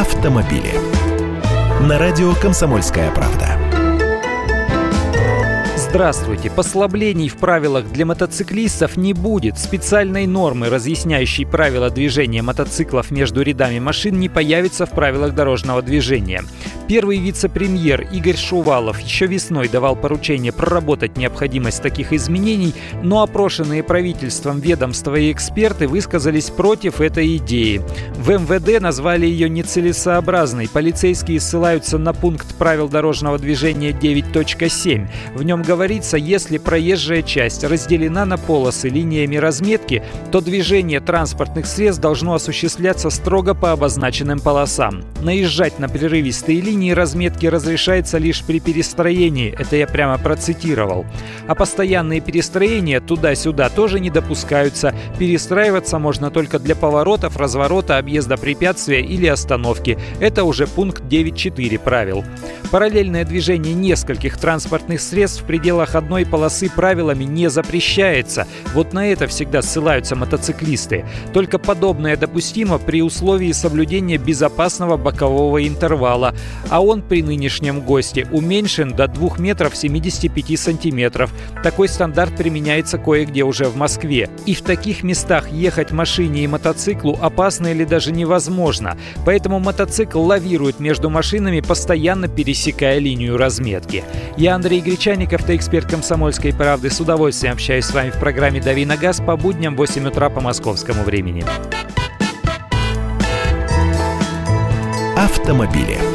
автомобили. На радио «Комсомольская правда». Здравствуйте. Послаблений в правилах для мотоциклистов не будет. Специальной нормы, разъясняющей правила движения мотоциклов между рядами машин, не появится в правилах дорожного движения. Первый вице-премьер Игорь Шувалов еще весной давал поручение проработать необходимость таких изменений, но опрошенные правительством ведомства и эксперты высказались против этой идеи. В МВД назвали ее нецелесообразной. Полицейские ссылаются на пункт правил дорожного движения 9.7. В нем говорится, если проезжая часть разделена на полосы линиями разметки, то движение транспортных средств должно осуществляться строго по обозначенным полосам. Наезжать на прерывистые линии линии разметки разрешается лишь при перестроении, это я прямо процитировал. А постоянные перестроения туда-сюда тоже не допускаются. Перестраиваться можно только для поворотов, разворота, объезда препятствия или остановки. Это уже пункт 9.4 правил. Параллельное движение нескольких транспортных средств в пределах одной полосы правилами не запрещается. Вот на это всегда ссылаются мотоциклисты. Только подобное допустимо при условии соблюдения безопасного бокового интервала а он при нынешнем ГОСТе уменьшен до 2 метров 75 сантиметров. Такой стандарт применяется кое-где уже в Москве. И в таких местах ехать машине и мотоциклу опасно или даже невозможно. Поэтому мотоцикл лавирует между машинами, постоянно пересекая линию разметки. Я Андрей Гречаников, ты эксперт комсомольской правды. С удовольствием общаюсь с вами в программе «Дави на газ» по будням в 8 утра по московскому времени. Автомобили.